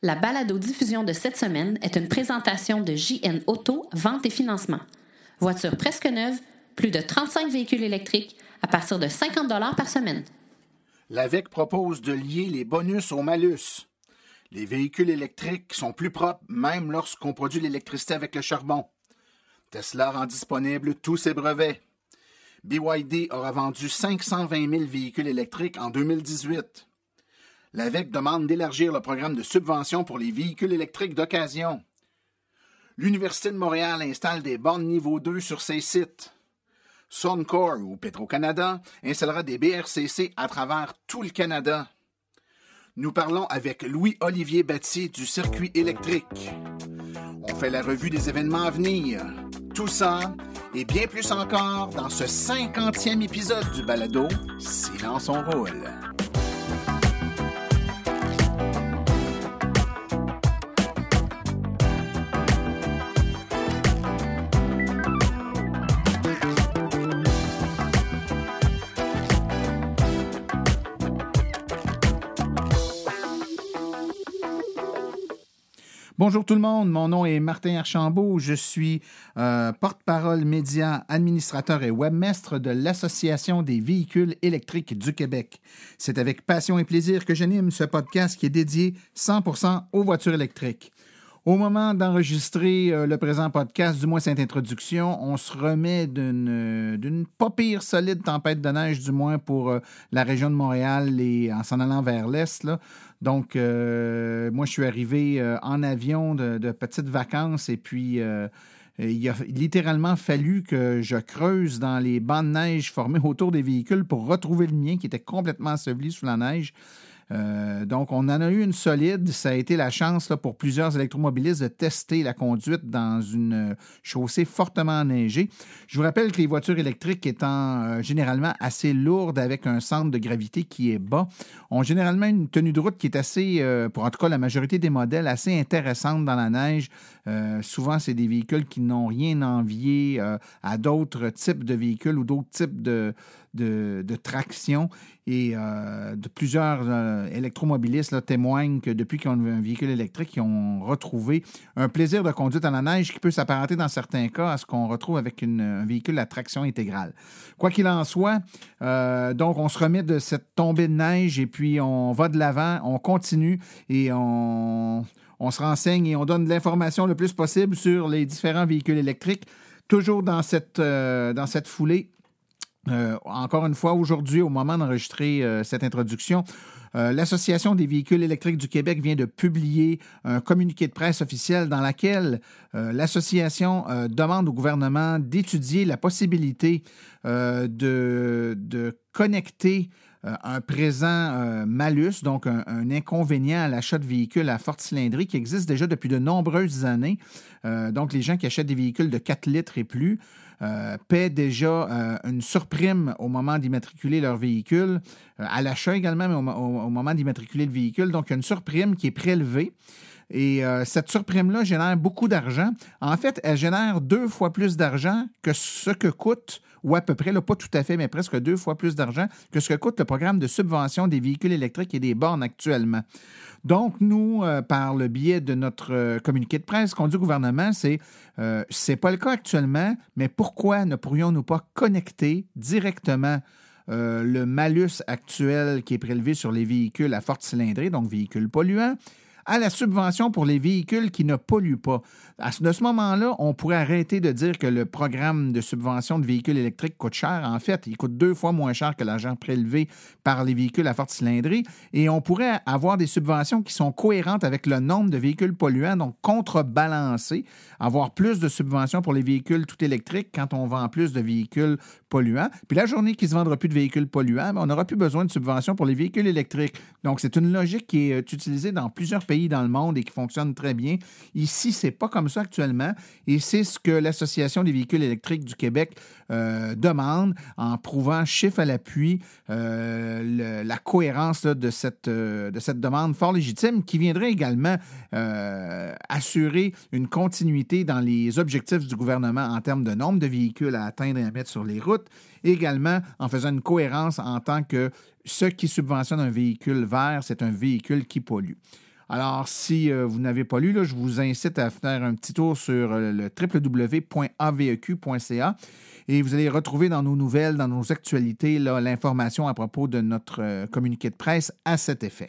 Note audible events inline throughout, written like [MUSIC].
La balado-diffusion de cette semaine est une présentation de JN Auto, vente et financement. Voiture presque neuve, plus de 35 véhicules électriques à partir de 50 par semaine. L'AVEC propose de lier les bonus au malus. Les véhicules électriques sont plus propres même lorsqu'on produit l'électricité avec le charbon. Tesla rend disponible tous ses brevets. BYD aura vendu 520 000 véhicules électriques en 2018. L'AVEC demande d'élargir le programme de subvention pour les véhicules électriques d'occasion. L'Université de Montréal installe des bornes niveau 2 sur ses sites. Suncor ou Petro-Canada installera des BRCC à travers tout le Canada. Nous parlons avec Louis-Olivier Battier du circuit électrique. On fait la revue des événements à venir. Tout ça et bien plus encore dans ce cinquantième épisode du balado Silence on roule. Bonjour tout le monde, mon nom est Martin Archambault, je suis euh, porte-parole média, administrateur et webmestre de l'Association des véhicules électriques du Québec. C'est avec passion et plaisir que j'anime ce podcast qui est dédié 100% aux voitures électriques. Au moment d'enregistrer euh, le présent podcast, du moins cette introduction, on se remet d'une, d'une pas pire solide tempête de neige, du moins pour euh, la région de Montréal et en s'en allant vers l'est. Donc, euh, moi, je suis arrivé en avion de, de, petites vacances et puis il a littéralement fallu que je creuse dans les bancs de neige formés autour des véhicules pour retrouver le mien qui était complètement enseveli sous la neige. Euh, donc, on en a eu une solide. Ça a été la chance pour plusieurs électromobilistes de tester la conduite dans une chaussée fortement enneigée. Je vous rappelle que les voitures électriques étant euh, généralement assez lourdes avec un centre de gravité qui est bas, ont généralement une tenue de route qui est assez, euh, pour en tout cas la majorité des modèles, assez intéressante dans la neige. Souvent, c'est des véhicules qui n'ont rien envié à d'autres types de véhicules ou d'autres types de, traction. Et euh, plusieurs euh, électromobilistes témoignent que depuis qu'ils ont un véhicule électrique, ils ont retrouvé un plaisir de conduite à la neige qui peut s'apparenter dans certains cas à ce qu'on retrouve avec un véhicule à traction intégrale. Quoi qu'il en soit, euh, donc on se remet de cette tombée de neige et puis on va de l'avant, on continue et on, on se renseigne et on donne l'information le plus possible sur les différents véhicules électriques, toujours dans cette, cette foulée. Euh, encore une fois, aujourd'hui, au moment d'enregistrer euh, cette introduction, euh, L'Association des véhicules électriques du Québec vient de publier un communiqué de presse officiel dans lequel l'association demande au gouvernement d'étudier la possibilité de, connecter un présent malus, donc un, inconvénient à l'achat de véhicules à forte cylindrée qui existe déjà depuis de nombreuses années. donc, les gens qui achètent des véhicules de 4 litres et plus euh, paient déjà euh, une surprime au moment d'immatriculer leur véhicule, euh, à l'achat également, mais au, moment d'immatriculer le véhicule. Donc, une surprime qui est prélevée. Et cette surprime-là génère beaucoup d'argent. En fait, elle génère deux fois plus d'argent que ce que coûte, ou à peu près, là, pas tout à fait, mais presque deux fois plus d'argent que ce que coûte le programme de subvention des véhicules électriques et des bornes actuellement. Donc, nous, euh, par le biais de notre euh, communiqué de presse qu'on dit au gouvernement, c'est euh, c'est pas le cas actuellement, mais pourquoi ne pourrions-nous pas connecter directement le malus actuel qui est prélevé sur les véhicules à forte cylindrée, donc véhicules polluants, à la subvention pour les véhicules qui ne polluent pas? À ce, de ce moment-là, on pourrait arrêter de dire que le programme de subvention de véhicules électriques coûte cher. En fait, il coûte deux fois moins cher que l'argent prélevé par les véhicules à forte cylindrée. Et on pourrait avoir des subventions qui sont cohérentes avec le nombre de véhicules polluants, donc contrebalancer, avoir plus de subventions pour les véhicules tout électriques quand on vend plus de véhicules polluants. Puis la journée qui se vendra plus de véhicules polluants, ben, on n'aura plus besoin de subventions pour les véhicules électriques. Donc, c'est une logique qui est utilisée dans plusieurs pays dans le monde et qui fonctionne très bien. Ici, c'est pas comme actuellement et c'est ce que l'Association des véhicules électriques du Québec euh, demande en prouvant chiffre à l'appui euh, la cohérence de, cette, euh, de cette demande fort légitime qui viendrait également assurer une continuité dans les objectifs du gouvernement en termes de nombre de véhicules à atteindre et à mettre sur les routes, également en faisant une cohérence en tant que ce qui subventionne un véhicule vert, c'est un véhicule qui pollue. Alors, si euh, vous n'avez pas lu, là, je vous incite à faire un petit tour sur euh, le www.aveq.ca et vous allez retrouver dans nos nouvelles, dans nos actualités, l'information à propos de notre euh, communiqué de presse à cet effet.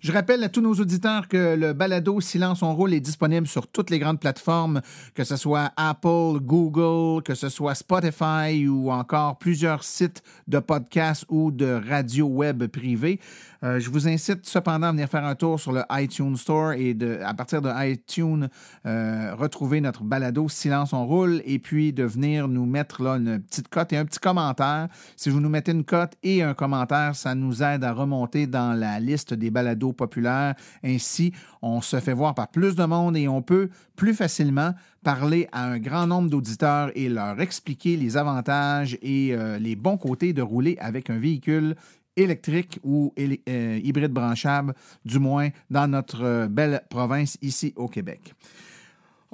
Je rappelle à tous nos auditeurs que le balado Silence on roule est disponible sur toutes les grandes plateformes, que ce soit Apple, Google, que ce soit Spotify ou encore plusieurs sites de podcasts ou de radio web privés. Euh, je vous incite cependant à venir faire un tour sur le iTunes Store et à partir de iTunes, euh, retrouver notre balado Silence on roule et puis de venir nous mettre là une petite cote et un petit commentaire. Si vous nous mettez une cote et un commentaire, ça nous aide à remonter dans la liste des balados populaires. Ainsi, on se fait voir par plus de monde et on peut plus facilement parler à un grand nombre d'auditeurs et leur expliquer les avantages et euh, les bons côtés de rouler avec un véhicule électrique ou euh, hybride branchable, du moins dans notre euh, belle province ici au Québec.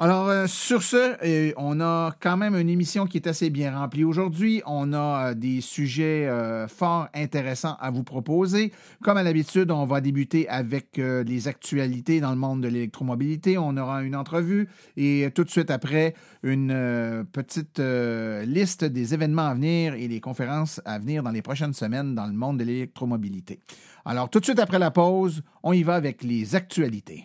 Alors, euh, sur ce, on a quand même une émission qui est assez bien remplie aujourd'hui. On a des sujets fort intéressants à vous proposer. Comme à l'habitude, on va débuter avec les actualités dans le monde de l'électromobilité. On aura une entrevue et tout de suite après, une petite liste des événements à venir et des conférences à venir dans les prochaines semaines dans le monde de l'électromobilité. Alors, tout de suite après la pause, on y va avec les actualités.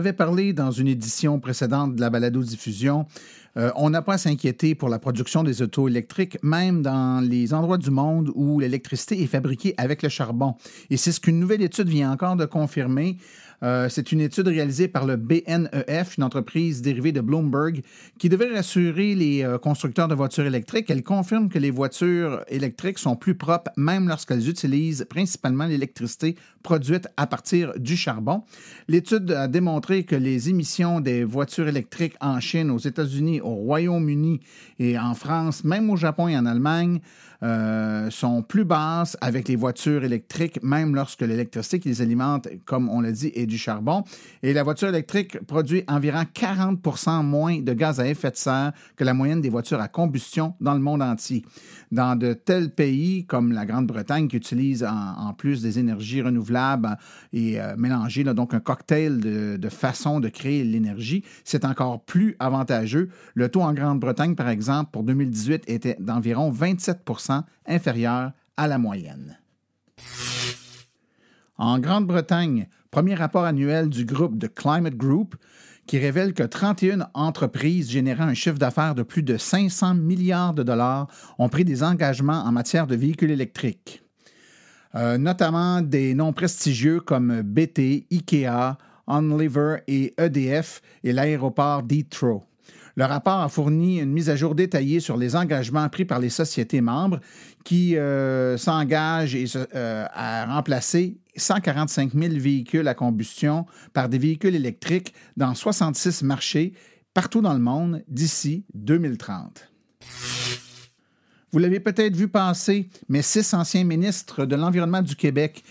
Avait parlé dans une édition précédente de la balado-diffusion. Euh, on n'a pas à s'inquiéter pour la production des autos électriques, même dans les endroits du monde où l'électricité est fabriquée avec le charbon. Et c'est ce qu'une nouvelle étude vient encore de confirmer. Euh, c'est une étude réalisée par le BNEF, une entreprise dérivée de Bloomberg, qui devait rassurer les euh, constructeurs de voitures électriques. Elle confirme que les voitures électriques sont plus propres, même lorsqu'elles utilisent principalement l'électricité produite à partir du charbon. L'étude a démontré que les émissions des voitures électriques en Chine, aux États-Unis, au Royaume-Uni et en France, même au Japon et en Allemagne, euh, sont plus basses avec les voitures électriques, même lorsque l'électricité qui les alimente, comme on l'a dit, est du charbon. Et la voiture électrique produit environ 40 moins de gaz à effet de serre que la moyenne des voitures à combustion dans le monde entier. Dans de tels pays comme la Grande-Bretagne qui utilise en, plus des énergies renouvelables et euh, mélanger donc un cocktail de, de façon de créer l'énergie, c'est encore plus avantageux. Le taux en Grande-Bretagne, par exemple, pour 2018 était d'environ 27 inférieur à la moyenne. En Grande-Bretagne, premier rapport annuel du groupe de Climate Group qui révèle que 31 entreprises générant un chiffre d'affaires de plus de 500 milliards de dollars ont pris des engagements en matière de véhicules électriques, euh, notamment des noms prestigieux comme BT, IKEA, Onliver et EDF et l'aéroport d'Heathrow. Le rapport a fourni une mise à jour détaillée sur les engagements pris par les sociétés membres qui euh, s'engagent euh, à remplacer 145 000 véhicules à combustion par des véhicules électriques dans 66 marchés partout dans le monde d'ici 2030. Vous l'avez peut-être vu passer, mais six anciens ministres de l'Environnement du Québec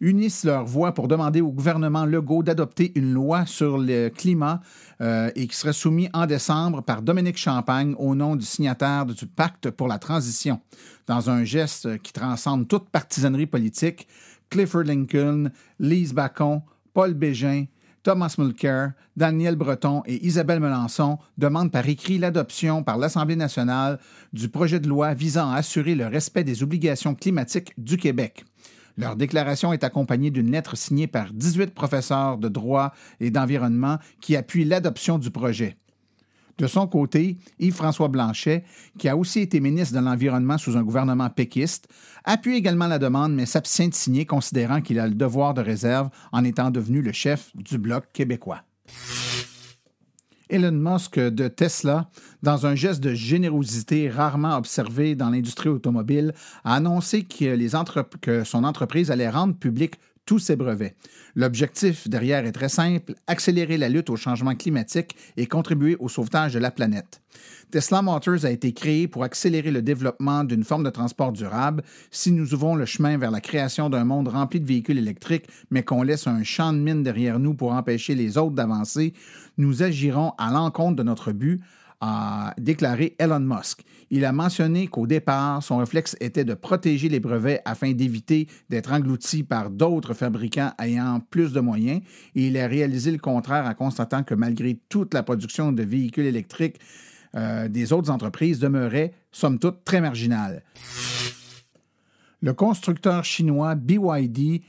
unissent leurs voix pour demander au gouvernement Legault d'adopter une loi sur le climat euh, et qui serait soumise en décembre par Dominique Champagne au nom du signataire du Pacte pour la transition. Dans un geste qui transcende toute partisanerie politique, Clifford Lincoln, Lise Bacon, Paul Bégin, Thomas Mulcair, Daniel Breton et Isabelle Melançon demandent par écrit l'adoption par l'Assemblée nationale du projet de loi visant à assurer le respect des obligations climatiques du Québec. Leur déclaration est accompagnée d'une lettre signée par 18 professeurs de droit et d'environnement qui appuient l'adoption du projet. De son côté, Yves-François Blanchet, qui a aussi été ministre de l'Environnement sous un gouvernement péquiste, appuie également la demande mais s'abstient de signer considérant qu'il a le devoir de réserve en étant devenu le chef du Bloc québécois. Elon Musk de Tesla, dans un geste de générosité rarement observé dans l'industrie automobile, a annoncé que, son entreprise allait rendre public tous ses brevets. L'objectif derrière est très simple, accélérer la lutte au changement climatique et contribuer au sauvetage de la planète. Tesla Motors a été créé pour accélérer le développement d'une forme de transport durable. Si nous ouvrons le chemin vers la création d'un monde rempli de véhicules électriques, mais qu'on laisse un champ de mine derrière nous pour empêcher les autres d'avancer, nous agirons à l'encontre de notre but, a déclaré Elon Musk. Il a mentionné qu'au départ, son réflexe était de protéger les brevets afin d'éviter d'être englouti par d'autres fabricants ayant plus de moyens, et il a réalisé le contraire en constatant que malgré toute la production de véhicules électriques euh, des autres entreprises demeurait, somme toute, très marginale. Le constructeur chinois BYD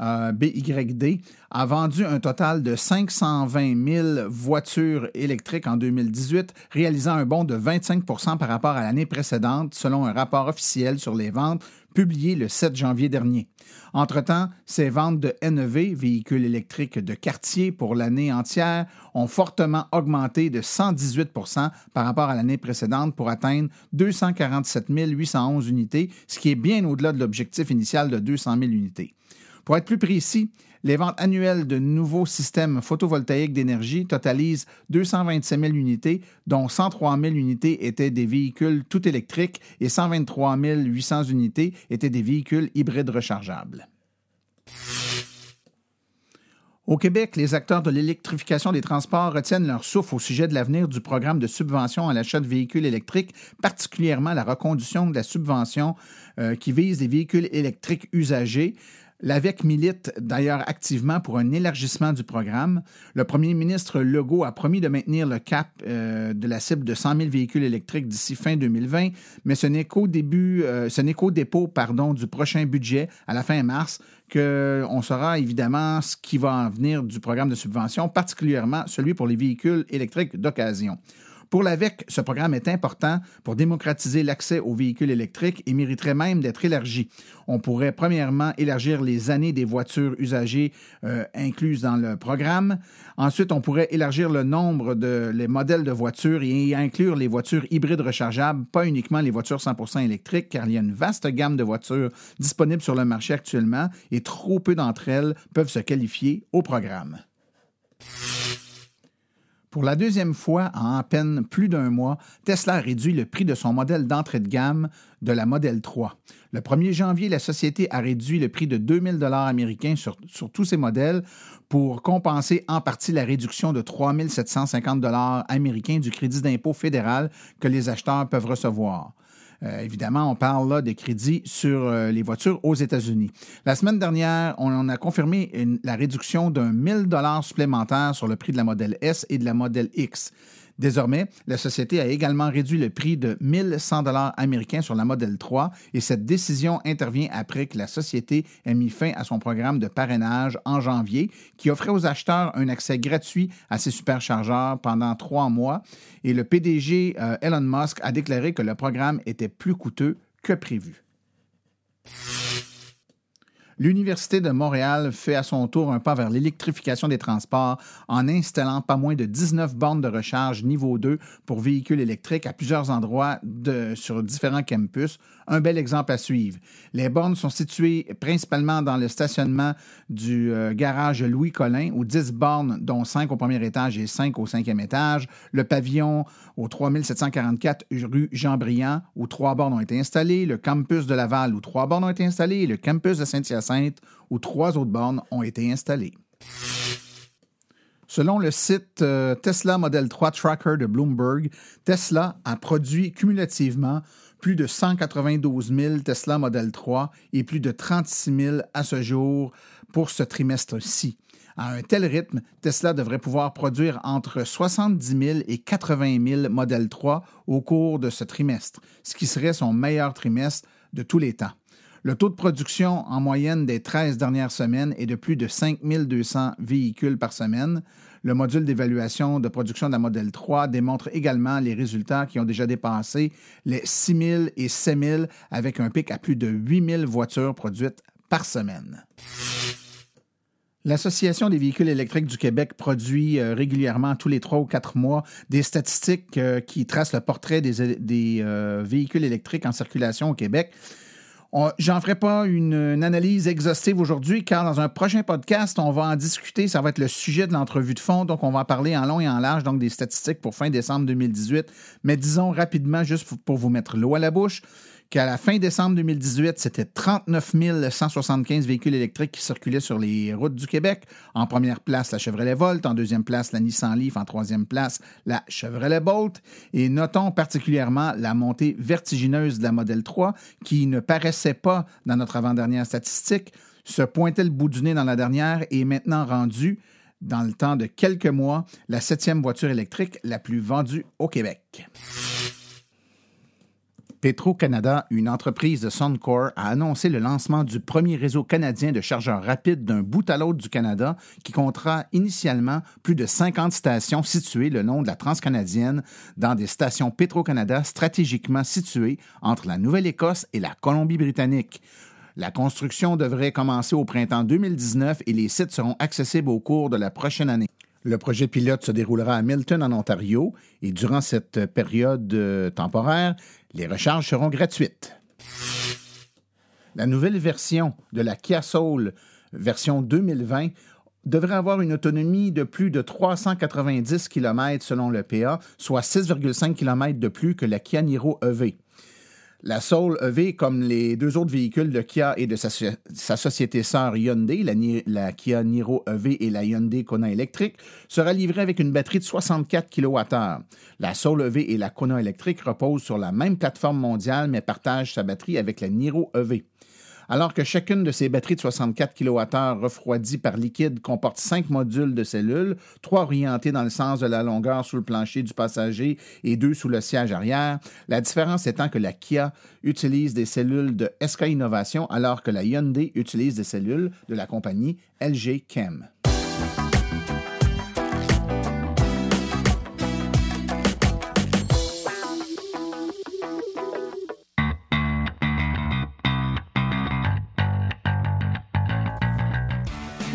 euh, BYD a vendu un total de 520 000 voitures électriques en 2018, réalisant un bond de 25% par rapport à l'année précédente, selon un rapport officiel sur les ventes publié le 7 janvier dernier. Entre-temps, ces ventes de NEV, véhicules électriques de quartier pour l'année entière, ont fortement augmenté de 118% par rapport à l'année précédente pour atteindre 247 811 unités, ce qui est bien au-delà de l'objectif initial de 200 000 unités. Pour être plus précis, les ventes annuelles de nouveaux systèmes photovoltaïques d'énergie totalisent 227 000 unités, dont 103 000 unités étaient des véhicules tout électriques et 123 800 unités étaient des véhicules hybrides rechargeables. Au Québec, les acteurs de l'électrification des transports retiennent leur souffle au sujet de l'avenir du programme de subvention à l'achat de véhicules électriques, particulièrement la reconduction de la subvention euh, qui vise les véhicules électriques usagés. L'AVEC milite d'ailleurs activement pour un élargissement du programme. Le premier ministre Legault a promis de maintenir le cap euh, de la cible de 100 000 véhicules électriques d'ici fin 2020, mais ce n'est qu'au début, euh, ce n'est qu'au dépôt pardon, du prochain budget à la fin mars qu'on saura évidemment ce qui va en venir du programme de subvention, particulièrement celui pour les véhicules électriques d'occasion. Pour l'AVEC, ce programme est important pour démocratiser l'accès aux véhicules électriques et mériterait même d'être élargi. On pourrait premièrement élargir les années des voitures usagées euh, incluses dans le programme. Ensuite, on pourrait élargir le nombre de les modèles de voitures et inclure les voitures hybrides rechargeables, pas uniquement les voitures 100% électriques, car il y a une vaste gamme de voitures disponibles sur le marché actuellement et trop peu d'entre elles peuvent se qualifier au programme. Pour la deuxième fois en à peine plus d'un mois, Tesla réduit le prix de son modèle d'entrée de gamme de la Model 3. Le 1er janvier, la société a réduit le prix de 2000 dollars américains sur, tous ses modèles pour compenser en partie la réduction de 3750 dollars américains du crédit d'impôt fédéral que les acheteurs peuvent recevoir. Euh, évidemment, on parle là des crédits sur euh, les voitures aux États-Unis. La semaine dernière, on, a confirmé la réduction d'un 1000 dollars supplémentaires sur le prix de la modèle S et de la modèle X. Désormais, la société a également réduit le prix de 1100 dollars américains sur la Model 3 et cette décision intervient après que la société ait mis fin à son programme de parrainage en janvier qui offrait aux acheteurs un accès gratuit à ses superchargeurs pendant trois mois et le PDG euh, Elon Musk a déclaré que le programme était plus coûteux que prévu. L'Université de Montréal fait à son tour un pas vers l'électrification des transports en installant pas moins de 19 bornes de recharge niveau 2 pour véhicules électriques à plusieurs endroits sur différents campus. Un bel exemple à suivre. Les bornes sont situées principalement dans le stationnement du euh, garage Louis Collin, où 10 bornes, dont 5 au premier étage et 5 au cinquième étage. Le pavillon au 3744 rue Jean-Briand, où trois bornes ont été installées. Le campus de Laval, où trois bornes ont été installées. Et le campus de Saint-Hyacinthe où trois autres bornes ont été installées. Selon le site euh, Tesla Model 3 Tracker de Bloomberg, Tesla a produit cumulativement plus de 192 000 Tesla Model 3 et plus de 36 000 à ce jour pour ce trimestre-ci. À un tel rythme, Tesla devrait pouvoir produire entre 70 000 et 80 000 Model 3 au cours de ce trimestre, ce qui serait son meilleur trimestre de tous les temps. Le taux de production en moyenne des 13 dernières semaines est de plus de 5200 véhicules par semaine. Le module d'évaluation de production de la Model 3 démontre également les résultats qui ont déjà dépassé les 6000 et 7000 avec un pic à plus de 8000 voitures produites par semaine. L'Association des véhicules électriques du Québec produit euh, régulièrement, tous les trois ou quatre mois, des statistiques euh, qui tracent le portrait des, euh, véhicules électriques en circulation au Québec. J'en ferai pas une, analyse exhaustive aujourd'hui, car dans un prochain podcast, on va en discuter. Ça va être le sujet de l'entrevue de fond. Donc, on va en parler en long et en large, donc des statistiques pour fin décembre 2018. Mais disons rapidement, juste pour vous mettre l'eau à la bouche, qu'à la fin décembre 2018, c'était 39 175 véhicules électriques qui circulaient sur les routes du Québec. En première place, la Chevrolet Volt. En deuxième place, la Nissan Leaf. En troisième place, la Chevrolet Bolt. Et notons particulièrement la montée vertigineuse de la Model 3 qui ne paraissait pas dans notre avant-dernière statistique, se pointait le bout du nez dans la dernière et est maintenant rendue dans le temps de quelques mois, la septième voiture électrique la plus vendue au Québec. Petro-Canada, une entreprise de Suncor, a annoncé le lancement du premier réseau canadien de chargeurs rapides d'un bout à l'autre du Canada qui comptera initialement plus de 50 stations situées le long de la transcanadienne dans des stations Petro-Canada stratégiquement situées entre la Nouvelle-Écosse et la Colombie-Britannique. La construction devrait commencer au printemps 2019 et les sites seront accessibles au cours de la prochaine année. Le projet pilote se déroulera à Milton, en Ontario, et durant cette période euh, temporaire, les recharges seront gratuites. La nouvelle version de la Kia Soul, version 2020, devrait avoir une autonomie de plus de 390 km selon le PA, soit 6,5 km de plus que la Kia Niro EV. La Soul EV, comme les deux autres véhicules de Kia et de sa, société sœur Hyundai, la, Kia Niro EV et la Hyundai Kona électrique, sera livrée avec une batterie de 64 kWh. La Soul EV et la Kona électrique reposent sur la même plateforme mondiale mais partagent sa batterie avec la Niro EV alors que chacune de ces batteries de 64 kWh refroidies par liquide comporte cinq modules de cellules, trois orientés dans le sens de la longueur sous le plancher du passager et deux sous le siège arrière, la différence étant que la Kia utilise des cellules de SK Innovation alors que la Hyundai utilise des cellules de la compagnie LG Chem.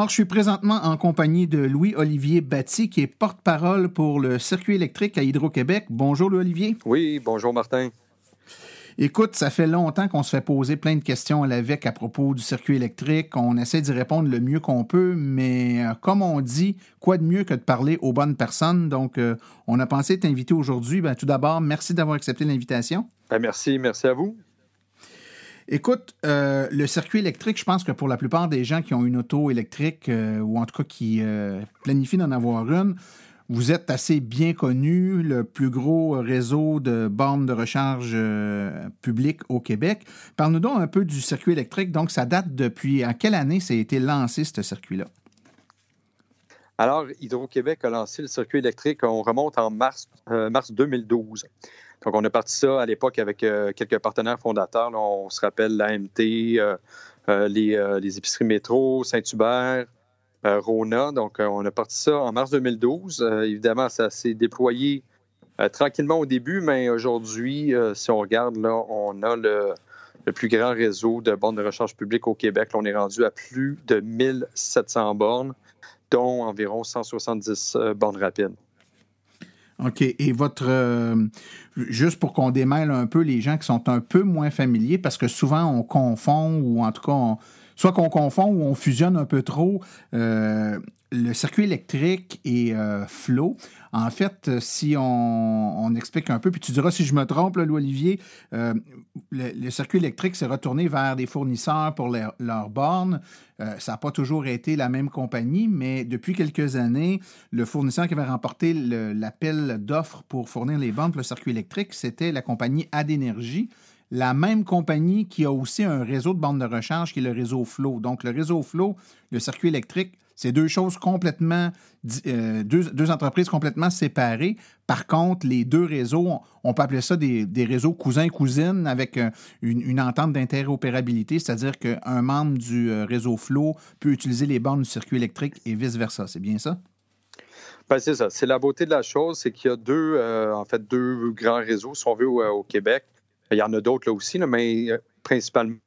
Alors, je suis présentement en compagnie de Louis-Olivier Batty, qui est porte-parole pour le circuit électrique à Hydro-Québec. Bonjour, Louis-Olivier. Oui, bonjour, Martin. Écoute, ça fait longtemps qu'on se fait poser plein de questions à l'AVEC à propos du circuit électrique. On essaie d'y répondre le mieux qu'on peut, mais euh, comme on dit, quoi de mieux que de parler aux bonnes personnes? Donc, euh, on a pensé t'inviter aujourd'hui. Ben, tout d'abord, merci d'avoir accepté l'invitation. Ben, merci, merci à vous. Écoute, euh, le circuit électrique, je pense que pour la plupart des gens qui ont une auto électrique euh, ou en tout cas qui euh, planifient d'en avoir une, vous êtes assez bien connu, le plus gros réseau de bornes de recharge publiques au Québec. Parle-nous donc un peu du circuit électrique. Donc, ça date depuis en quelle année ça a été lancé, ce circuit-là? Alors, Hydro-Québec a lancé le circuit électrique, on remonte en mars, mars 2012. Donc, on a parti ça à l'époque avec euh, quelques partenaires fondateurs. on se rappelle l'AMT, euh, euh, les, épiceries métro, Saint-Hubert, Rona. Donc, on a parti ça en mars 2012. évidemment, ça s'est déployé tranquillement au début, mais aujourd'hui, si on regarde, là, on a le, le plus grand réseau de bornes de recharge publique au Québec. on est rendu à plus de 1700 bornes, dont environ 170 euh, bornes rapides. OK. Et votre. Euh, juste pour qu'on démêle un peu les gens qui sont un peu moins familiers, parce que souvent on confond, ou en tout cas, soit qu'on confond ou on fusionne un peu trop euh, le circuit électrique et euh, flow. En fait, euh, si on, explique un peu, puis tu diras si je me trompe, Louis-Olivier, euh, le, circuit électrique s'est retourné vers des fournisseurs pour leurs bornes. ça n'a pas toujours été la même compagnie, mais depuis quelques années, le fournisseur qui avait remporté l'appel d'offres pour fournir les bornes pour le circuit électrique, c'était la compagnie Adénergie la même compagnie qui a aussi un réseau de bornes de recharge qui est le réseau Flow. Donc, le réseau Flow, le circuit électrique, c'est deux choses complètement, euh, deux, entreprises complètement séparées. Par contre, les deux réseaux, on peut appeler ça des, réseaux cousins-cousines avec euh, une, entente d'interopérabilité, c'est-à-dire qu'un membre du euh, réseau Flow peut utiliser les bornes du circuit électrique et vice-versa. C'est bien ça? Ben, c'est ça. C'est la beauté de la chose, c'est qu'il y a deux, en fait, deux grands réseaux, si on veut, au, Québec. Il y en a d'autres là aussi, mais principalement,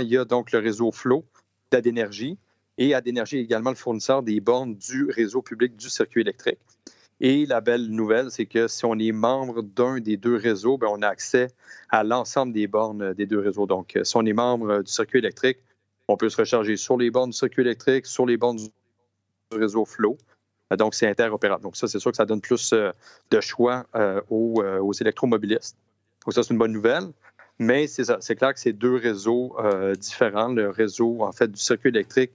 il y a donc le réseau Flow d'énergie et Adénergie est également le fournisseur des bornes du réseau public du circuit électrique. Et la belle nouvelle, c'est que si on est membre d'un des deux réseaux, bien, on a accès à l'ensemble des bornes des deux réseaux. Donc, si on est membre du circuit électrique, on peut se recharger sur les bornes du circuit électrique, sur les bornes du réseau Flow. Donc, c'est interopérable. Donc, ça, c'est sûr que ça donne plus euh, de choix euh, euh, aux, électromobilistes. Donc, ça, c'est une bonne nouvelle. Mais c'est clair que c'est deux réseaux différents. Le réseau, en fait, du circuit électrique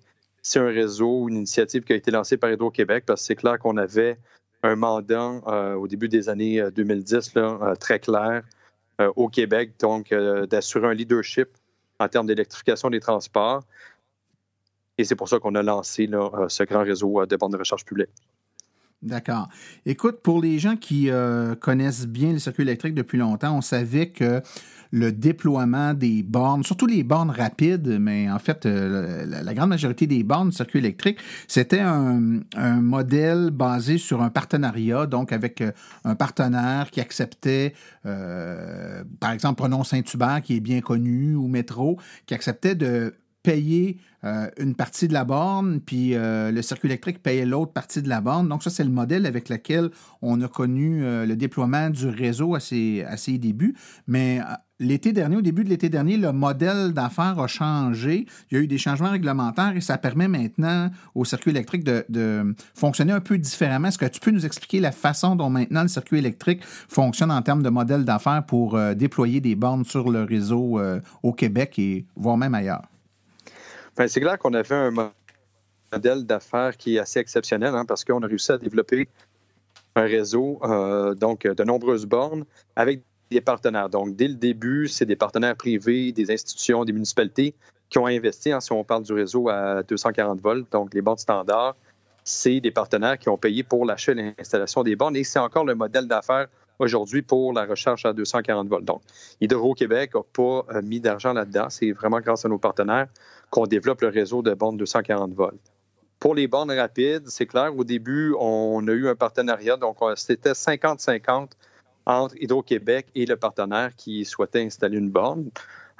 c'est un réseau, une initiative qui a été lancée par Hydro-Québec parce que c'est clair qu'on avait un mandat euh, au début des années 2010 euh, là, euh, très clair au Québec, donc d'assurer un leadership en termes d'électrification des transports. Et c'est pour ça qu'on a lancé ce grand réseau de bandes de recherche publique. D'accord. Écoute, pour les gens qui connaissent bien le circuit électrique depuis longtemps, on savait que le déploiement des bornes, surtout les bornes rapides, mais en fait, euh, la, grande majorité des bornes de circuit électrique, c'était un, modèle basé sur un partenariat, donc avec euh, un partenaire qui acceptait, euh, par exemple, prenons Saint-Hubert, qui est bien connu, ou Métro, qui acceptait de payer une partie de la borne, puis le circuit électrique payait l'autre partie de la borne. Donc ça, c'est le modèle avec lequel on a connu le déploiement du réseau à ses, à débuts. Mais l'été dernier, au début de l'été dernier, le modèle d'affaires a changé. Il y a eu des changements réglementaires et ça permet maintenant au circuit électrique de, fonctionner un peu différemment. Est-ce que tu peux nous expliquer la façon dont maintenant le circuit électrique fonctionne en termes de modèle d'affaires pour euh, déployer des bornes sur le réseau euh, au Québec et voire même ailleurs? C'est clair qu'on a fait un modèle d'affaires qui est assez exceptionnel hein, parce qu'on a réussi à développer un réseau, euh, donc de nombreuses bornes avec des partenaires. Donc, dès le début, c'est des partenaires privés, des institutions, des municipalités qui ont investi, hein, si on parle du réseau à 240 volts, donc les bornes standards, c'est des partenaires qui ont payé pour l'achat et l'installation des bornes et c'est encore le modèle d'affaires aujourd'hui pour la recherche à 240 volts. Donc, Hydro-Québec n'a pas euh, mis d'argent là-dedans. C'est vraiment grâce à nos partenaires qu'on développe le réseau de bornes 240 volts. Pour les bornes rapides, c'est clair, au début, on a eu un partenariat, donc c'était 50-50 entre Hydro-Québec et le partenaire qui souhaitait installer une borne.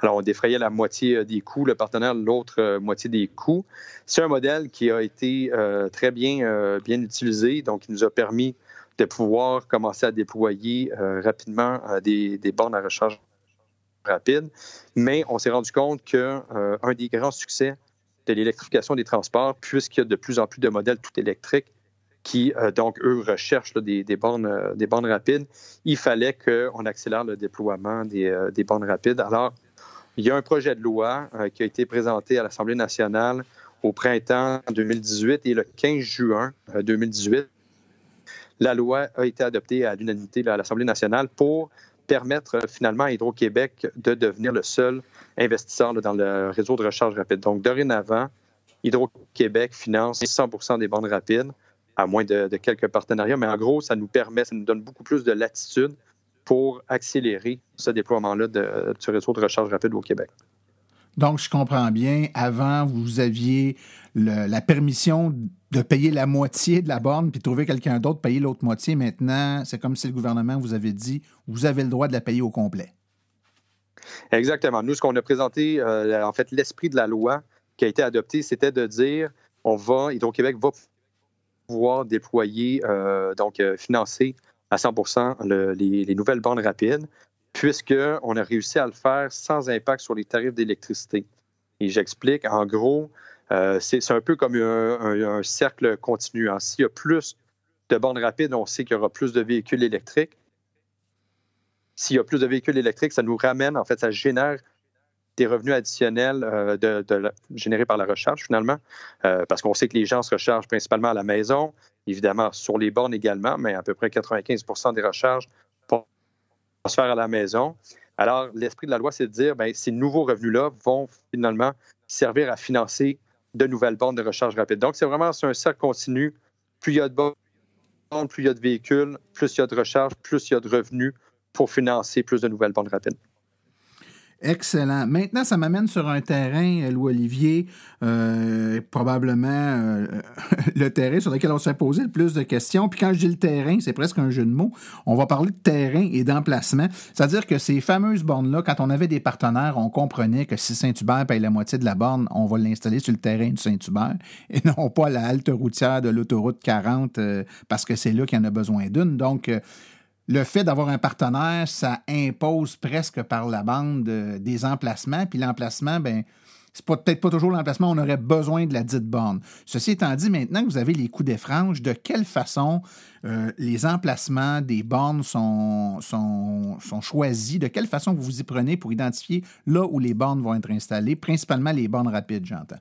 Alors, on défrayait la moitié euh, des coûts, le partenaire l'autre euh, moitié des coûts. C'est un modèle qui a été euh, très bien, utilisé, donc qui nous a permis de pouvoir commencer à déployer rapidement des, des, bornes à recharge rapide. Mais on s'est rendu compte qu'un des grands succès de l'électrification des transports, puisqu'il y a de plus en plus de modèles tout électriques, qui, euh, donc, eux, recherchent des, bornes, euh, des bornes rapides, il fallait qu'on accélère le déploiement des, euh, des, bornes rapides. Alors, il y a un projet de loi qui a été présenté à l'Assemblée nationale au printemps 2018 et le 15 juin 2018, la loi a été adoptée à l'unanimité à l'Assemblée nationale pour permettre finalement à Hydro-Québec de devenir le seul investisseur dans le réseau de recharge rapide. Donc, dorénavant, Hydro-Québec finance 100 des bornes rapides à moins de, quelques partenariats. Mais en gros, ça nous permet, ça nous donne beaucoup plus de latitude pour accélérer ce déploiement-là de, du réseau de recharge rapide au Québec. Donc, je comprends bien, avant, vous aviez la permission de payer la moitié de la borne puis trouver quelqu'un d'autre payer l'autre moitié. Maintenant, c'est comme si le gouvernement vous avait dit, vous avez le droit de la payer au complet. Exactement. Nous, ce qu'on a présenté, euh, en fait, l'esprit de la loi qui a été adopté, c'était de dire on va, Hydro-Québec va pouvoir déployer, euh, donc euh, financer à 100% les, nouvelles bandes rapides, puisqu'on a réussi à le faire sans impact sur les tarifs d'électricité. Et j'explique, en gros, c'est un peu comme un, cercle continu. Hein. S'il y a plus de bandes rapides, on sait qu'il y aura plus de véhicules électriques. S'il y a plus de véhicules électriques, ça nous ramène, en fait, ça génère des revenus additionnels euh, générés par la recharge, finalement, euh, parce qu'on sait que les gens se rechargent principalement à la maison, évidemment sur les bornes également, mais à peu près 95% des recharges vont se faire à la maison. Alors, l'esprit de la loi, c'est de dire, bien, ces nouveaux revenus-là vont finalement servir à financer de nouvelles bornes de recharge rapide. Donc, c'est vraiment un cercle continu. Plus il y a de bornes, plus il y a de véhicules, plus il y a de recharge, plus il y a de revenus pour financer plus de nouvelles bandes rapides. Excellent. Maintenant, ça m'amène sur un terrain, euh, Louis-Olivier, euh, probablement euh, [LAUGHS] le terrain sur lequel on se fait poser le plus de questions. Puis quand je dis le terrain, c'est presque un jeu de mots. On va parler de terrain et d'emplacement. C'est-à-dire que ces fameuses bornes-là, quand on avait des partenaires, on comprenait que si Saint-Hubert paye la moitié de la borne, on va l'installer sur le terrain de Saint-Hubert [LAUGHS] et non pas la halte routière de l'autoroute 40 parce que c'est là qu'il y en a besoin d'une. Donc, le fait d'avoir un partenaire, ça impose presque par la bande des emplacements. Puis l'emplacement, ben, c'est peut-être pas toujours l'emplacement, on aurait besoin de la dite borne. Ceci étant dit, maintenant que vous avez les coûts des franges, de quelle façon euh, les emplacements des bornes sont, sont, sont, choisis? De quelle façon vous vous y prenez pour identifier là où les bornes vont être installées, principalement les bornes rapides, j'entends?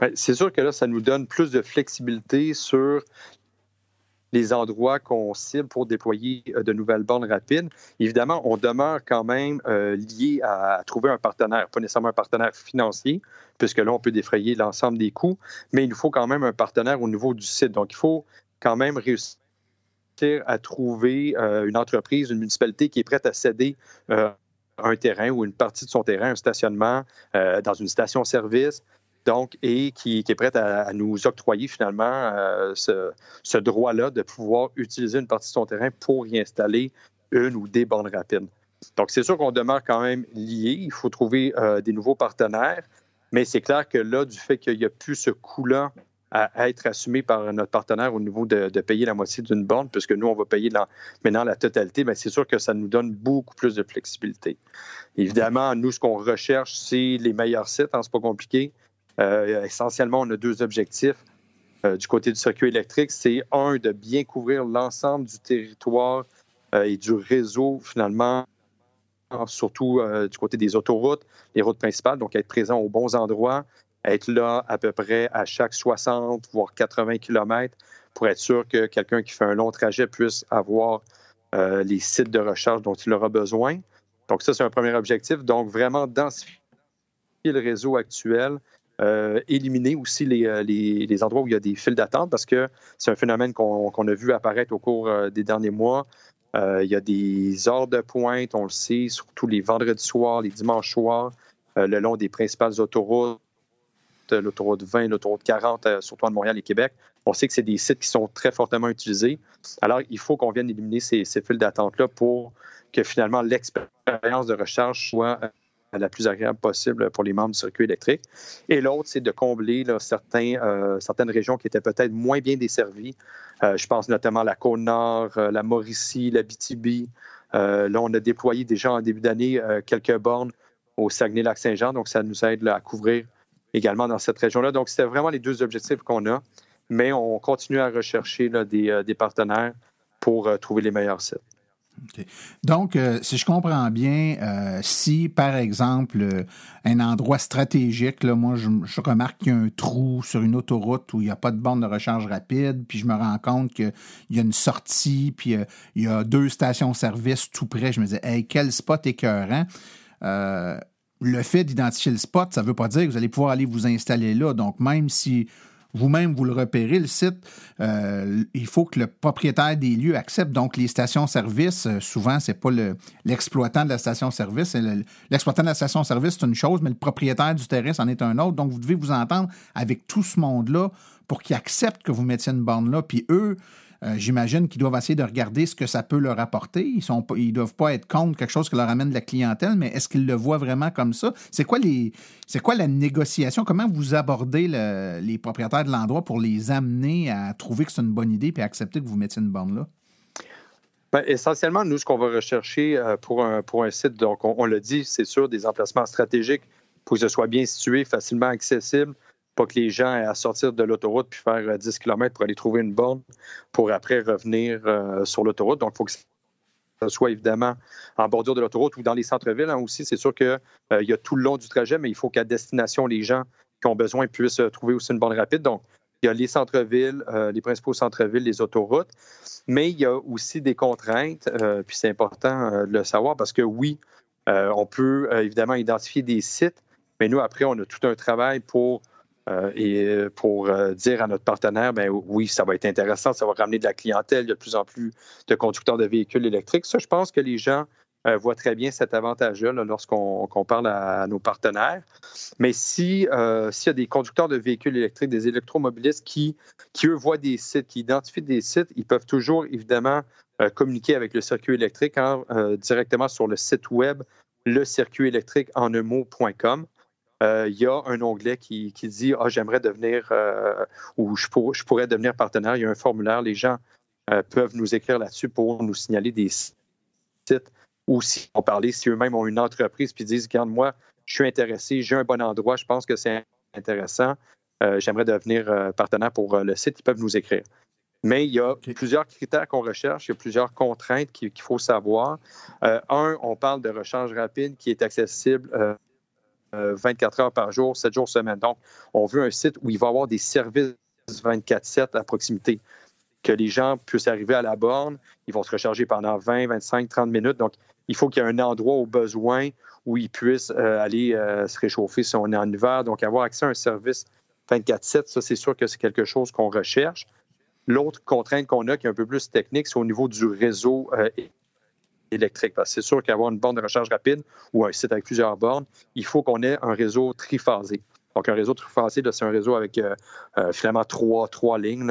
Ben, c'est sûr que là, ça nous donne plus de flexibilité sur les endroits qu'on cible pour déployer euh, de nouvelles bornes rapides. Évidemment, on demeure quand même euh, lié à, trouver un partenaire, pas nécessairement un partenaire financier, puisque là, on peut défrayer l'ensemble des coûts, mais il nous faut quand même un partenaire au niveau du site. Donc, il faut quand même réussir à trouver euh, une entreprise, une municipalité qui est prête à céder un terrain ou une partie de son terrain, un stationnement dans une station-service, donc, et qui, est prête à, nous octroyer finalement euh, ce, droit-là de pouvoir utiliser une partie de son terrain pour y installer une ou des bornes rapides. Donc, c'est sûr qu'on demeure quand même lié. Il faut trouver euh, des nouveaux partenaires, mais c'est clair que là, du fait qu'il n'y a plus ce coût-là à être assumé par notre partenaire au niveau de, payer la moitié d'une borne, puisque nous, on va payer maintenant la totalité, mais c'est sûr que ça nous donne beaucoup plus de flexibilité. Évidemment, nous, ce qu'on recherche, c'est les meilleurs sites, hein, c'est pas compliqué. Euh, essentiellement, on a deux objectifs euh, du côté du circuit électrique. C'est un, de bien couvrir l'ensemble du territoire euh, et du réseau, finalement, surtout du côté des autoroutes, les routes principales, donc être présent aux bons endroits, être là à peu près à chaque 60, voire 80 km pour être sûr que quelqu'un qui fait un long trajet puisse avoir les sites de recharge dont il aura besoin. Donc ça, c'est un premier objectif. Donc vraiment densifier le réseau actuel euh, éliminer aussi euh, les, les, endroits où il y a des files d'attente parce que c'est un phénomène qu'on a vu apparaître au cours euh, des derniers mois. il y a des heures de pointe, on le sait, surtout les vendredis soirs, les dimanches soirs, le long des principales autoroutes, l'autoroute 20, l'autoroute 40, surtout en Montréal et Québec. On sait que c'est des sites qui sont très fortement utilisés. Alors, il faut qu'on vienne éliminer ces, ces files d'attente-là pour que finalement l'expérience de recharge soit la plus agréable possible pour les membres du circuit électrique. Et l'autre, c'est de combler euh, certaines régions qui étaient peut-être moins bien desservies. Euh, je pense notamment à la Côte-Nord, euh, la Mauricie, la BTB. là, on a déployé déjà en début d'année quelques bornes au Saguenay-Lac-Saint-Jean, donc ça nous aide à couvrir également dans cette région-là. Donc, c'était vraiment les deux objectifs qu'on a, mais on continue à rechercher des, partenaires pour trouver les meilleurs sites. Donc, euh, si je comprends bien, euh, si par exemple euh, un endroit stratégique, là, moi je, remarque qu'il y a un trou sur une autoroute où il n'y a pas de borne de recharge rapide, puis je me rends compte qu'il y a une sortie, puis il y a deux stations-service tout près, je me dis, hey, quel spot écœurant! le fait d'identifier le spot, ça ne veut pas dire que vous allez pouvoir aller vous installer là. Donc, même si vous-même, vous le repérez, le site, euh, il faut que le propriétaire des lieux accepte. Donc, les stations-service, euh, souvent, c'est pas l'exploitant de la station-service. L'exploitant de la station-service, c'est une chose, mais le propriétaire du terrain, c'en est un autre. Donc, vous devez vous entendre avec tout ce monde-là pour qu'ils acceptent que vous mettiez une borne là. Puis eux, euh, j'imagine qu'ils doivent essayer de regarder ce que ça peut leur apporter. Ils ne ils doivent pas être contre quelque chose qui leur amène de la clientèle, mais est-ce qu'ils le voient vraiment comme ça? C'est quoi, les, quoi la négociation? Comment vous abordez les propriétaires de l'endroit pour les amener à trouver que c'est une bonne idée et accepter que vous mettiez une borne là? Ben, essentiellement, nous, ce qu'on va rechercher euh, pour un, pour un site, donc on, l'a dit, c'est sûr, des emplacements stratégiques pour que ce soit bien situé, facilement accessible, pas que les gens aient à sortir de l'autoroute puis faire 10 euh, km pour aller trouver une borne pour après revenir euh, sur l'autoroute. Donc, il faut que ça soit évidemment en bordure de l'autoroute ou dans les centres-villes hein, aussi. C'est sûr qu'il y a tout le long du trajet, mais il faut qu'à destination, les gens qui ont besoin puissent trouver aussi une borne rapide. Donc, il y a les centres-villes, euh, les principaux centres-villes, les autoroutes, mais il y a aussi des contraintes, euh, puis c'est important euh, de le savoir parce que oui, on peut évidemment identifier des sites, mais nous, après, on a tout un travail pour, et pour dire à notre partenaire, ben oui, ça va être intéressant, ça va ramener de la clientèle, de plus en plus de conducteurs de véhicules électriques. Ça, je pense que les gens euh, voit très bien cet avantage-là lorsqu'on parle à, nos partenaires. Mais si euh, s'il y a des conducteurs de véhicules électriques, des électromobilistes qui, qui, eux, voient des sites, qui identifient des sites, ils peuvent toujours, évidemment, euh, communiquer avec le circuit électrique directement sur le site web le électrique. Il y a un onglet qui, qui dit Ah, j'aimerais devenir ou je, je, pourrais devenir partenaire. Il y a un formulaire. Les gens peuvent nous écrire là-dessus pour nous signaler des sites ou si on parlait, si eux-mêmes ont une entreprise puis disent, regarde, moi, je suis intéressé, j'ai un bon endroit, je pense que c'est intéressant, euh, j'aimerais devenir euh, partenaire pour euh, le site, ils peuvent nous écrire. Mais il y a plusieurs critères qu'on recherche, il y a plusieurs contraintes qu'il faut savoir. un, on parle de rechange rapide qui est accessible 24 heures par jour, 7 jours semaine. Donc, on veut un site où il va y avoir des services 24-7 à proximité que les gens puissent arriver à la borne. Ils vont se recharger pendant 20, 25, 30 minutes. Donc, il faut qu'il y ait un endroit au besoin où ils puissent euh, aller euh, se réchauffer si on est en hiver. Donc, avoir accès à un service 24-7, ça, c'est sûr que c'est quelque chose qu'on recherche. L'autre contrainte qu'on a, qui est un peu plus technique, c'est au niveau du réseau euh, électrique. C'est sûr qu'avoir une borne de recharge rapide ou un site avec plusieurs bornes, il faut qu'on ait un réseau triphasé. Donc, un réseau triphasé, c'est un réseau avec finalement trois, lignes.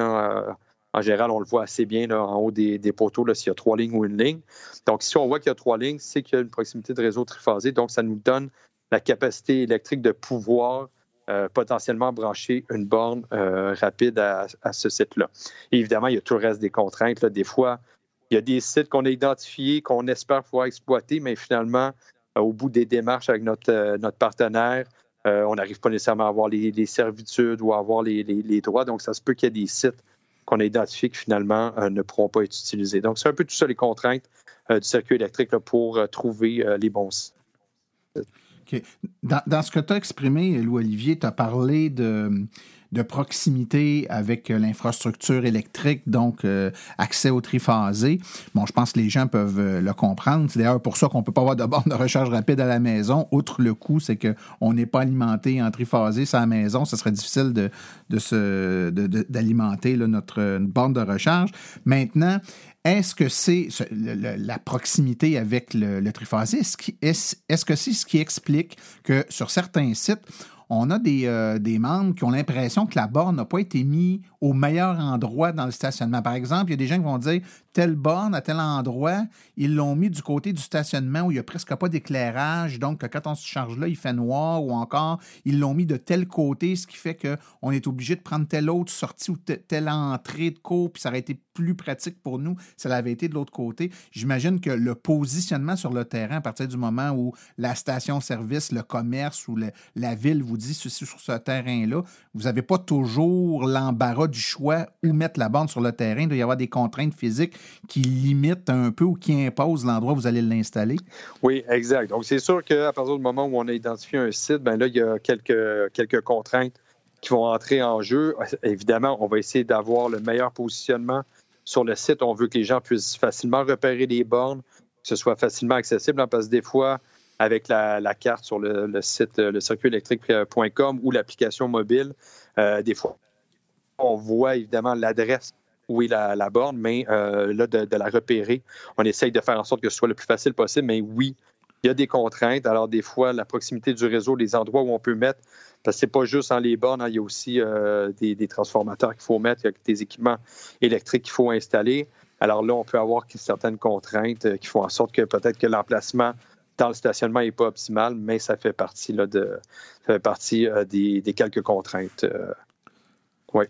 En général, on le voit assez bien en haut des, poteaux s'il y a trois lignes ou une ligne. Donc, si on voit qu'il y a trois lignes, c'est qu'il y a une proximité de réseau triphasé. Donc, ça nous donne la capacité électrique de pouvoir euh, potentiellement brancher une borne euh, rapide à, ce site-là. Évidemment, il y a tout le reste des contraintes. Des fois, il y a des sites qu'on a identifiés, qu'on espère pouvoir exploiter, mais finalement, euh, au bout des démarches avec notre, notre partenaire, on n'arrive pas nécessairement à avoir les, servitudes ou à avoir les, les droits. Donc, ça se peut qu'il y ait des sites qu'on a identifié qui finalement euh, ne pourront pas être utilisés. Donc, c'est un peu tout ça les contraintes euh, du circuit électrique pour euh, trouver les bons sites. Dans, dans, ce que tu as exprimé, Louis-Olivier, tu as parlé de, de proximité avec euh, l'infrastructure électrique, donc euh, accès au triphasé. Bon, je pense que les gens peuvent euh, le comprendre. C'est d'ailleurs pour ça qu'on ne peut pas avoir de borne de recharge rapide à la maison. Outre le coût, c'est qu'on n'est pas alimenté en triphasé à maison. Ce serait difficile de, de d'alimenter notre borne de recharge. Maintenant, est-ce que c'est la proximité avec le, triphasé? Est-ce, est-ce que c'est ce qui explique que sur certains sites, on a des, euh, des membres qui ont l'impression que la borne n'a pas été mise au meilleur endroit dans le stationnement. Par exemple, il y a des gens qui vont dire telle borne à tel endroit, ils l'ont mis du côté du stationnement où il n'y a presque pas d'éclairage, donc quand on se charge là, il fait noir, ou encore ils l'ont mis de tel côté, ce qui fait qu'on est obligé de prendre telle autre sortie ou telle entrée de cours, puis ça aurait été plus pratique pour nous si ça avait été de l'autre côté. J'imagine que le positionnement sur le terrain, à partir du moment où la station-service, le commerce ou la ville vous sur ce terrain-là, vous n'avez pas toujours l'embarras du choix où mettre la borne sur le terrain. Il doit y avoir des contraintes physiques qui limitent un peu ou qui imposent l'endroit où vous allez l'installer? Oui, exact. Donc, c'est sûr qu'à partir du moment où on a identifié un site, ben là, il y a quelques, quelques contraintes qui vont entrer en jeu. Évidemment, on va essayer d'avoir le meilleur positionnement sur le site. On veut que les gens puissent facilement repérer les bornes, que ce soit facilement accessible, hein, parce que des fois, avec la, carte sur le, site le circuitélectrique.com ou l'application mobile, euh, des fois, on voit évidemment l'adresse où est la, borne, mais euh, là, de, la repérer, on essaye de faire en sorte que ce soit le plus facile possible. Mais oui, il y a des contraintes. Alors, des fois, la proximité du réseau, les endroits où on peut mettre, parce que c'est pas juste en les bornes, hein, il y a aussi euh, des, transformateurs qu'il faut mettre, il y a des équipements électriques qu'il faut installer. Alors là, on peut avoir certaines contraintes euh, qui font en sorte que peut-être que l'emplacement dans le stationnement n'est pas optimal, mais ça fait partie, de, ça euh, des, quelques contraintes. oui.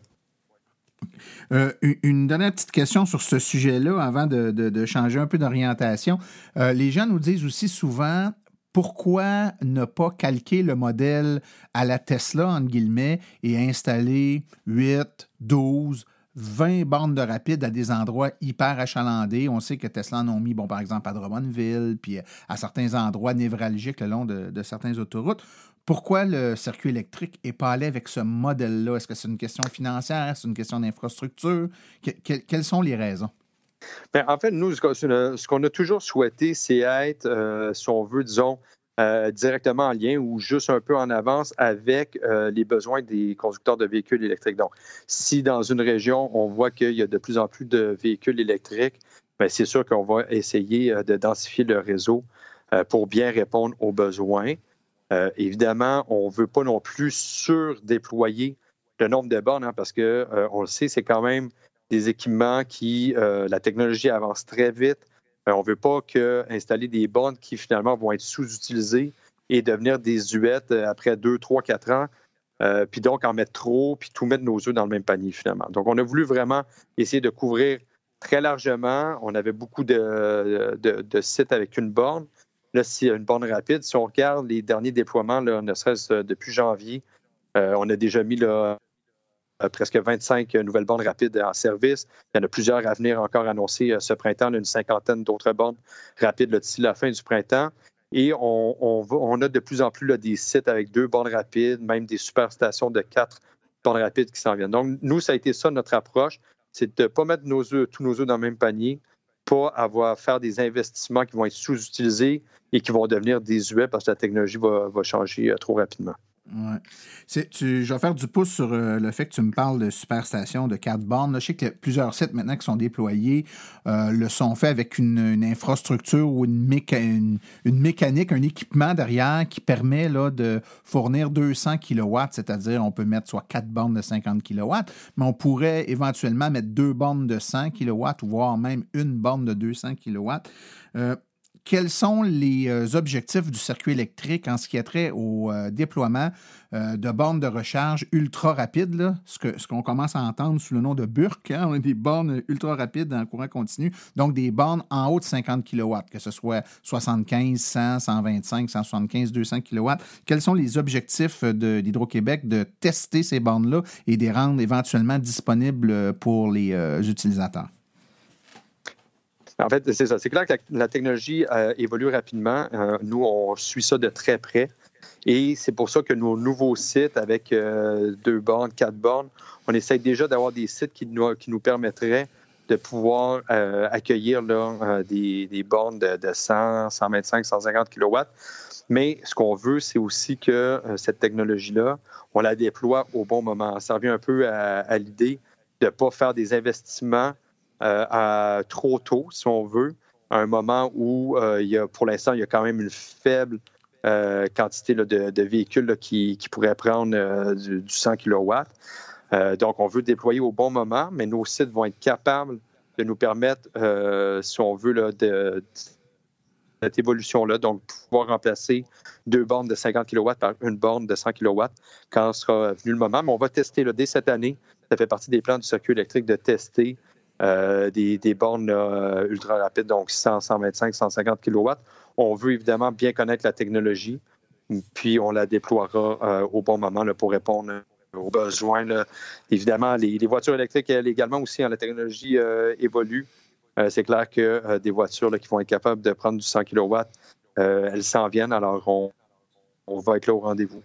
une dernière petite question sur ce sujet-là avant de, changer un peu d'orientation. les gens nous disent aussi souvent pourquoi ne pas calquer le modèle à la Tesla, entre guillemets, et installer 8, 12, 20 bornes de rapide à des endroits hyper achalandés. On sait que Tesla en ont mis, bon, par exemple, à Drummondville, puis à certains endroits névralgiques le long de, certaines autoroutes. Pourquoi le circuit électrique n'est pas allé avec ce modèle-là? Est-ce que c'est une question financière? C'est une question d'infrastructure? quelles sont les raisons? Ben, en fait, nous, ce qu'on a toujours souhaité, c'est être, euh, si on veut, disons, euh, directement en lien ou juste un peu en avance avec euh, les besoins des conducteurs de véhicules électriques. Donc, si dans une région, on voit qu'il y a de plus en plus de véhicules électriques, bien, c'est sûr qu'on va essayer de densifier le réseau pour bien répondre aux besoins. évidemment, on ne veut pas non plus surdéployer le nombre de bornes, hein, parce que on le sait, c'est quand même des équipements qui, euh, la technologie avance très vite. Euh, on ne veut pas installer des bornes qui finalement vont être sous-utilisées et devenir des huettes euh, après deux, trois, quatre ans, puis donc en mettre trop, puis tout mettre nos œufs dans le même panier finalement. Donc on a voulu vraiment essayer de couvrir très largement. On avait beaucoup de, sites avec une borne. Là, c'est une borne rapide. Si on regarde les derniers déploiements, ne serait-ce depuis janvier, on a déjà mis là, euh, presque 25 nouvelles bornes rapides en service. Il y en a plusieurs à venir encore annoncées euh, ce printemps, une cinquantaine d'autres bornes rapides d'ici la fin du printemps. Et on, a de plus en plus des sites avec deux bornes rapides, même des superstations de quatre bornes rapides qui s'en viennent. Donc, nous, ça a été ça notre approche, c'est de ne pas mettre tous nos œufs dans le même panier, pas avoir faire des investissements qui vont être sous-utilisés et qui vont devenir désuets parce que la technologie va changer euh, trop rapidement. Ouais. Tu, je vais faire du pouce sur euh, le fait que tu me parles de superstation, de quatre bornes. je sais que plusieurs sites maintenant qui sont déployés euh, le sont faits avec une, infrastructure ou une, mécanique, un équipement derrière qui permet là, de fournir 200 kW, c'est-à-dire on peut mettre soit quatre bornes de 50 kW, mais on pourrait éventuellement mettre deux bornes de 100 kW voire même une borne de 200 kW. Quels sont les euh, objectifs du circuit électrique en ce qui a trait au euh, déploiement euh, de bornes de recharge ultra rapides, ce qu'on ce qu'on commence à entendre sous le nom de BURC, hein, des bornes ultra rapides en courant continu, donc des bornes en haut de 50 kW, que ce soit 75, 100, 125, 175, 200 kW. Quels sont les objectifs d'Hydro-Québec de tester ces bornes-là et de les rendre éventuellement disponibles pour les utilisateurs? En fait, c'est ça. C'est clair que la, technologie euh, évolue rapidement. Euh, nous, on suit ça de très près. Et c'est pour ça que nos nouveaux sites avec euh, deux bornes, quatre bornes, on essaie déjà d'avoir des sites qui nous, permettraient de pouvoir accueillir des, bornes de, de 100, 125, 150 kW. Mais ce qu'on veut, c'est aussi que cette technologie-là, on la déploie au bon moment. Ça revient un peu à, à l'idée de ne pas faire des investissements euh, trop tôt, si on veut, à un moment où euh, il y a, pour l'instant, il y a quand même une faible euh, quantité de, véhicules qui, pourraient prendre du, 100 kW. donc, on veut déployer au bon moment, mais nos sites vont être capables de nous permettre, si on veut, de, cette évolution-là, donc pouvoir remplacer deux bornes de 50 kW par une borne de 100 kW quand sera venu le moment. Mais on va tester dès cette année. Ça fait partie des plans du circuit électrique de tester euh, des, bornes euh, ultra rapides, donc 100, 125, 150 kW. On veut évidemment bien connaître la technologie, puis on la déploiera euh, au bon moment pour répondre aux besoins. Évidemment, les, voitures électriques, elles également aussi, hein, la technologie évolue. c'est clair que des voitures qui vont être capables de prendre du 100 kW, elles s'en viennent, alors on, va être là au rendez-vous.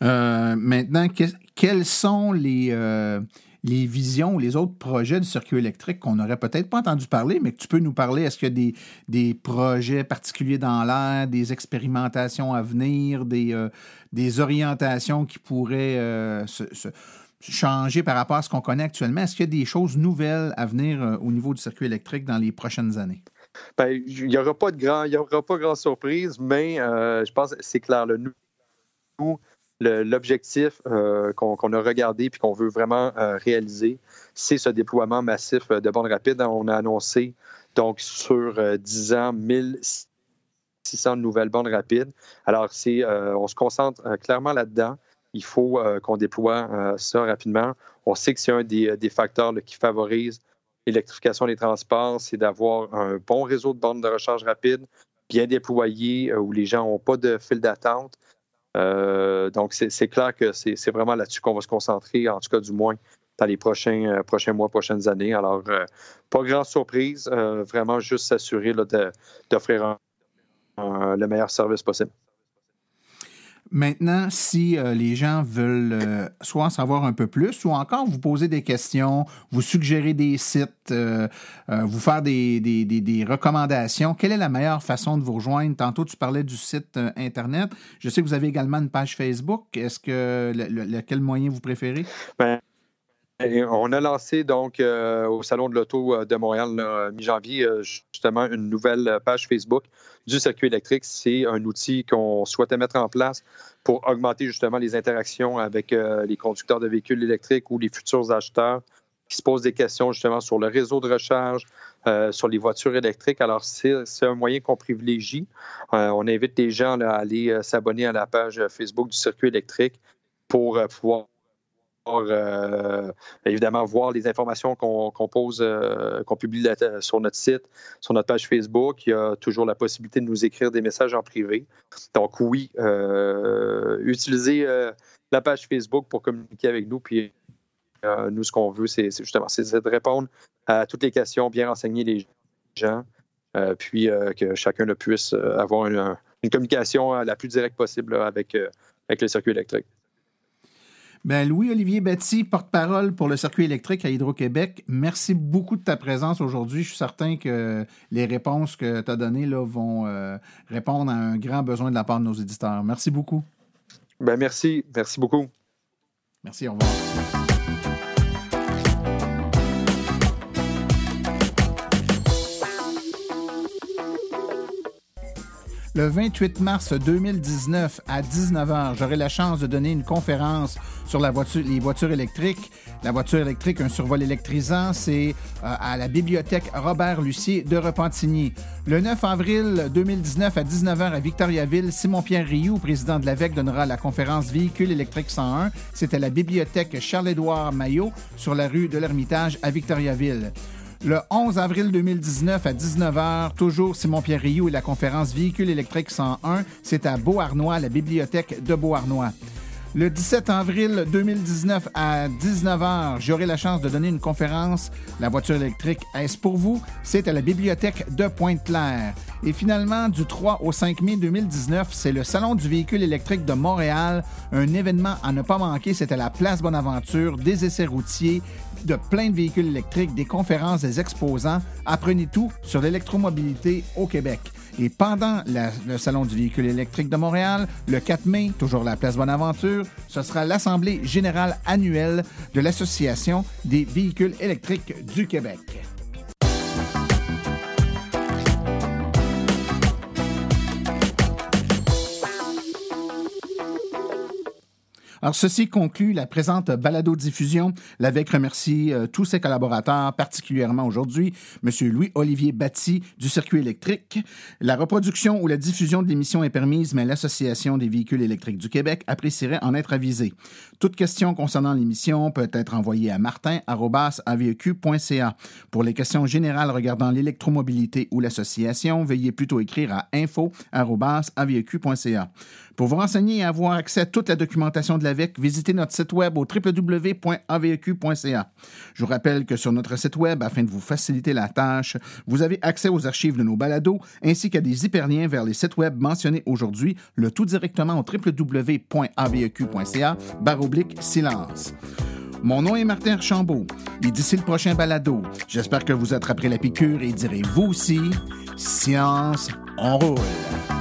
maintenant, quels sont les les visions ou les autres projets du circuit électrique qu'on n'aurait peut-être pas entendu parler, mais que tu peux nous parler. Est-ce qu'il y a des, projets particuliers dans l'air, des expérimentations à venir, des, euh, orientations qui pourraient euh, changer par rapport à ce qu'on connaît actuellement? Est-ce qu'il y a des choses nouvelles à venir euh, au niveau du circuit électrique dans les prochaines années? Ben, il n'y aura pas de grand, il aura pas grand surprise, mais je pense que c'est clair. Le, nous, l'objectif euh, qu'on a regardé puis qu'on veut vraiment euh, réaliser, c'est ce déploiement massif de bandes rapides. On a annoncé donc sur 10 ans 1600 nouvelles bandes rapides. Alors, c'est, on se concentre clairement là-dedans. Il faut qu'on déploie ça rapidement. On sait que c'est un des, facteurs qui favorise l'électrification des transports, c'est d'avoir un bon réseau de bornes de recharge rapide, bien déployé, euh, où les gens n'ont pas de fil d'attente. Euh, donc, c'est clair que c'est vraiment là-dessus qu'on va se concentrer, en tout cas du moins dans les prochains, euh, prochains mois, prochaines années. Alors, pas grande surprise, vraiment juste s'assurer d'offrir le meilleur service possible. Maintenant, si euh, les gens veulent euh, soit en savoir un peu plus ou encore vous poser des questions, vous suggérer des sites, euh, vous faire des, des, des, recommandations, quelle est la meilleure façon de vous rejoindre? Tantôt, tu parlais du site Internet. Je sais que vous avez également une page Facebook. Est-ce que quel moyen vous préférez? Ben, on a lancé donc au Salon de l'Auto de Montréal, mi-janvier, justement, une nouvelle page Facebook du circuit électrique. C'est un outil qu'on souhaitait mettre en place pour augmenter justement les interactions avec euh, les conducteurs de véhicules électriques ou les futurs acheteurs qui se posent des questions justement sur le réseau de recharge, euh, sur les voitures électriques. Alors, c'est un moyen qu'on privilégie. Euh, on invite les gens à aller s'abonner à la page Facebook du circuit électrique pour pouvoir euh, évidemment voir les informations qu'on pose, euh, qu'on publie sur notre site, sur notre page Facebook. Il y a toujours la possibilité de nous écrire des messages en privé. Donc oui, euh, utiliser la page Facebook pour communiquer avec nous. Puis nous, ce qu'on veut, c'est justement de répondre à toutes les questions, bien renseigner les gens, puis que chacun puisse avoir une, communication la plus directe possible avec, avec le circuit électrique. Ben, Louis-Olivier Betty, porte-parole pour le circuit électrique à Hydro-Québec, merci beaucoup de ta présence aujourd'hui. Je suis certain que les réponses que tu as données là, vont euh, répondre à un grand besoin de la part de nos éditeurs. Merci beaucoup. Ben, merci. Merci beaucoup. Merci. Au revoir. Le 28 mars 2019 à 19h, j'aurai la chance de donner une conférence sur les voitures électriques. La voiture électrique, un survol électrisant, c'est euh, à la bibliothèque Robert Lucier de Repentigny. Le 9 avril 2019 à 19h à Victoriaville, Simon-Pierre Rioux, président de l'AVEC, donnera la conférence Véhicules électriques 101. C'est à la bibliothèque Charles-Édouard Maillot sur la rue de l'Ermitage à Victoriaville. Le 11 avril 2019 à 19h, toujours Simon-Pierre Rioux et la conférence Véhicules électriques 101, c'est à Beauharnois, la bibliothèque de Beauharnois. Le 17 avril 2019 à 19h, j'aurai la chance de donner une conférence La voiture électrique, est-ce pour vous? C'est à la bibliothèque de Pointe-Claire. Et finalement, du 3 au 5 mai 2019, c'est le Salon du véhicule électrique de Montréal, un événement à ne pas manquer. C'est à la Place Bonaventure, des essais routiers, de plein de véhicules électriques, des conférences, des exposants. Apprenez tout sur l'électromobilité au Québec. Et pendant le Salon du véhicule électrique de Montréal, le 4 mai, toujours la place Bonaventure, ce sera l'Assemblée générale annuelle de l'Association des véhicules électriques du Québec. Alors, ceci conclut la présente balado-diffusion. L'AVEC remercie euh, tous ses collaborateurs, particulièrement aujourd'hui M. Louis-Olivier Batty du circuit électrique. La reproduction ou la diffusion de l'émission est permise, mais l'Association des véhicules électriques du Québec apprécierait en être avisée. Toute question concernant l'émission peut être envoyée à martin.aveq.ca. Pour les questions générales regardant l'électromobilité ou l'association, veuillez plutôt écrire à info.aveq.ca. Pour vous renseigner et avoir accès à toute la documentation de l'AVEC, visitez notre site web au www.aveq.ca. Je vous rappelle que sur notre site web, afin de vous faciliter la tâche, vous avez accès aux archives de nos balados ainsi qu'à des hyperliens vers les sites web mentionnés aujourd'hui, le tout directement au www.aveq.ca silence. Mon nom est Martin Archambault et d'ici le prochain balado, j'espère que vous attraperez la piqûre et direz vous aussi, science, on roule.